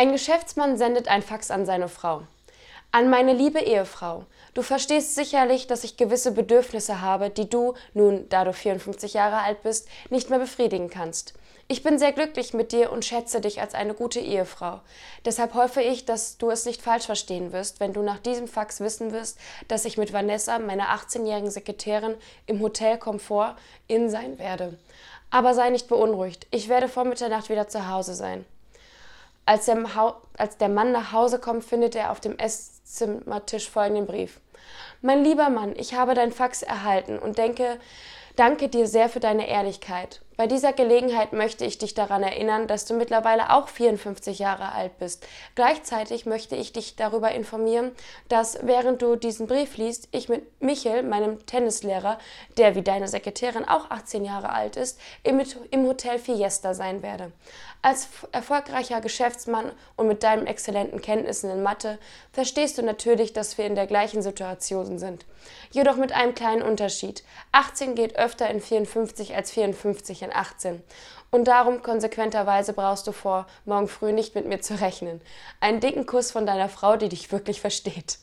Ein Geschäftsmann sendet ein Fax an seine Frau. An meine liebe Ehefrau. Du verstehst sicherlich, dass ich gewisse Bedürfnisse habe, die du, nun da du 54 Jahre alt bist, nicht mehr befriedigen kannst. Ich bin sehr glücklich mit dir und schätze dich als eine gute Ehefrau. Deshalb hoffe ich, dass du es nicht falsch verstehen wirst, wenn du nach diesem Fax wissen wirst, dass ich mit Vanessa, meiner 18-jährigen Sekretärin, im Hotel Komfort in sein werde. Aber sei nicht beunruhigt, ich werde vor Mitternacht wieder zu Hause sein. Als der, als der Mann nach Hause kommt, findet er auf dem Esszimmertisch folgenden Brief. Mein lieber Mann, ich habe dein Fax erhalten und denke, danke dir sehr für deine Ehrlichkeit. Bei dieser Gelegenheit möchte ich dich daran erinnern, dass du mittlerweile auch 54 Jahre alt bist. Gleichzeitig möchte ich dich darüber informieren, dass während du diesen Brief liest, ich mit Michel, meinem Tennislehrer, der wie deine Sekretärin auch 18 Jahre alt ist, im, Hotel Fiesta sein werde. Als erfolgreicher Geschäftsmann und mit deinen exzellenten Kenntnissen in Mathe verstehst du natürlich, dass wir in der gleichen Situation sind. Jedoch mit einem kleinen Unterschied. 18 geht öfter in 54 als 54 in 18. Und darum konsequenterweise brauchst du vor morgen früh nicht mit mir zu rechnen. Einen dicken Kuss von deiner Frau, die dich wirklich versteht.